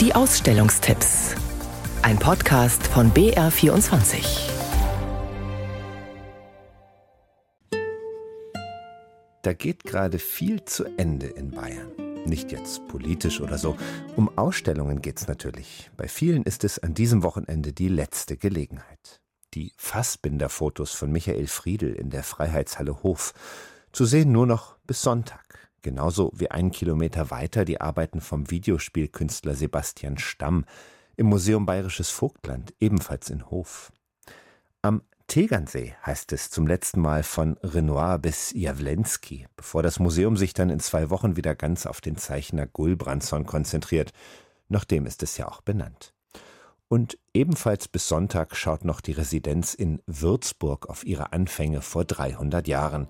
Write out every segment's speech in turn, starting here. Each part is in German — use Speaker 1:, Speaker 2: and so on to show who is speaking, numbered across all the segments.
Speaker 1: Die Ausstellungstipps. Ein Podcast von BR24.
Speaker 2: Da geht gerade viel zu Ende in Bayern. Nicht jetzt politisch oder so. Um Ausstellungen geht's natürlich. Bei vielen ist es an diesem Wochenende die letzte Gelegenheit. Die Fassbinder-Fotos von Michael Friedl in der Freiheitshalle Hof. Zu sehen nur noch bis Sonntag. Genauso wie einen Kilometer weiter die Arbeiten vom Videospielkünstler Sebastian Stamm im Museum Bayerisches Vogtland, ebenfalls in Hof. Am Tegernsee heißt es zum letzten Mal von Renoir bis Jawlensky, bevor das Museum sich dann in zwei Wochen wieder ganz auf den Zeichner Gulbranson konzentriert. Nach dem ist es ja auch benannt. Und ebenfalls bis Sonntag schaut noch die Residenz in Würzburg auf ihre Anfänge vor 300 Jahren.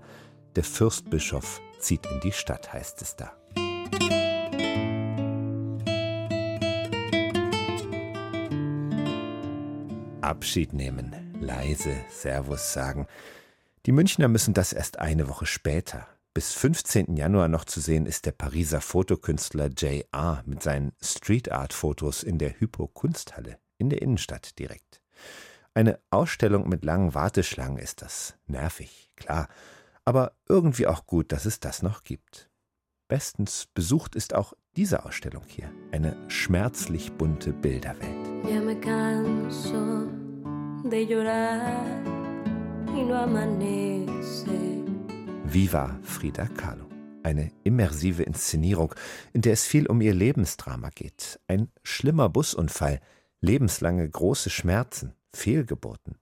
Speaker 2: Der Fürstbischof zieht in die Stadt, heißt es da. Abschied nehmen, leise Servus sagen. Die Münchner müssen das erst eine Woche später. Bis 15. Januar noch zu sehen ist der Pariser Fotokünstler J.R. mit seinen Street Art Fotos in der Hypo Kunsthalle in der Innenstadt direkt. Eine Ausstellung mit langen Warteschlangen ist das. Nervig, klar, aber irgendwie auch gut, dass es das noch gibt. Bestens besucht ist auch diese Ausstellung hier, eine schmerzlich bunte Bilderwelt. Ja me canso de llorar y no amanece. Viva Frida Kahlo. Eine immersive Inszenierung, in der es viel um ihr Lebensdrama geht. Ein schlimmer Busunfall, lebenslange große Schmerzen, Fehlgeburten.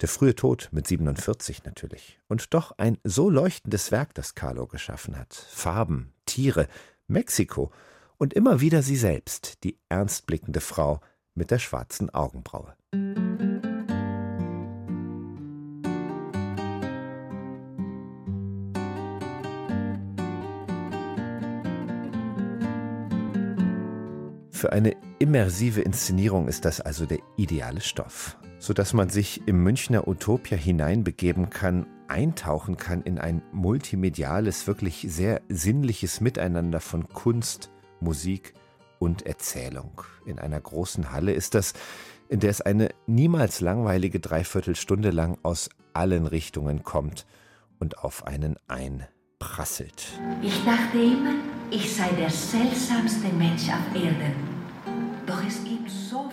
Speaker 2: Der frühe Tod mit 47 natürlich. Und doch ein so leuchtendes Werk, das Kahlo geschaffen hat. Farben, Tiere, Mexiko und immer wieder sie selbst, die ernstblickende Frau mit der schwarzen Augenbraue. Für eine immersive Inszenierung ist das also der ideale Stoff, sodass man sich im Münchner Utopia hineinbegeben kann, eintauchen kann in ein multimediales, wirklich sehr sinnliches Miteinander von Kunst, Musik und Erzählung. In einer großen Halle ist das, in der es eine niemals langweilige Dreiviertelstunde lang aus allen Richtungen kommt und auf einen einprasselt.
Speaker 3: Ich dachte immer, ich sei der seltsamste Mensch auf Erden. Doch es gibt so auf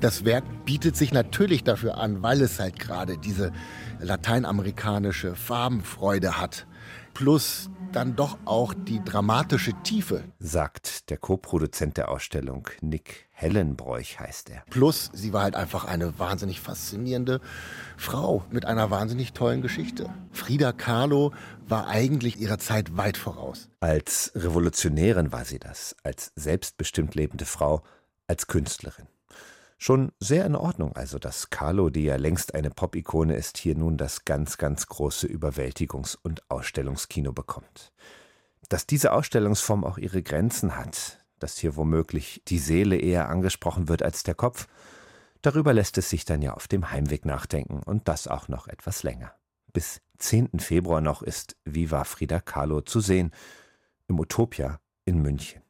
Speaker 4: Das Werk bietet sich natürlich dafür an, weil es halt gerade diese lateinamerikanische Farbenfreude hat. Plus dann doch auch die dramatische Tiefe.
Speaker 2: Sagt der Co-Produzent der Ausstellung, Nick Hellenbräuch heißt er.
Speaker 4: Plus, sie war halt einfach eine wahnsinnig faszinierende Frau mit einer wahnsinnig tollen Geschichte. Frida Kahlo war eigentlich ihrer Zeit weit voraus.
Speaker 2: Als Revolutionärin war sie das, als selbstbestimmt lebende Frau, als Künstlerin. Schon sehr in Ordnung also, dass Carlo, die ja längst eine Pop-Ikone ist, hier nun das ganz, ganz große Überwältigungs- und Ausstellungskino bekommt. Dass diese Ausstellungsform auch ihre Grenzen hat, dass hier womöglich die Seele eher angesprochen wird als der Kopf, darüber lässt es sich dann ja auf dem Heimweg nachdenken und das auch noch etwas länger. Bis 10. Februar noch ist Viva Frida Kahlo zu sehen im Utopia in München.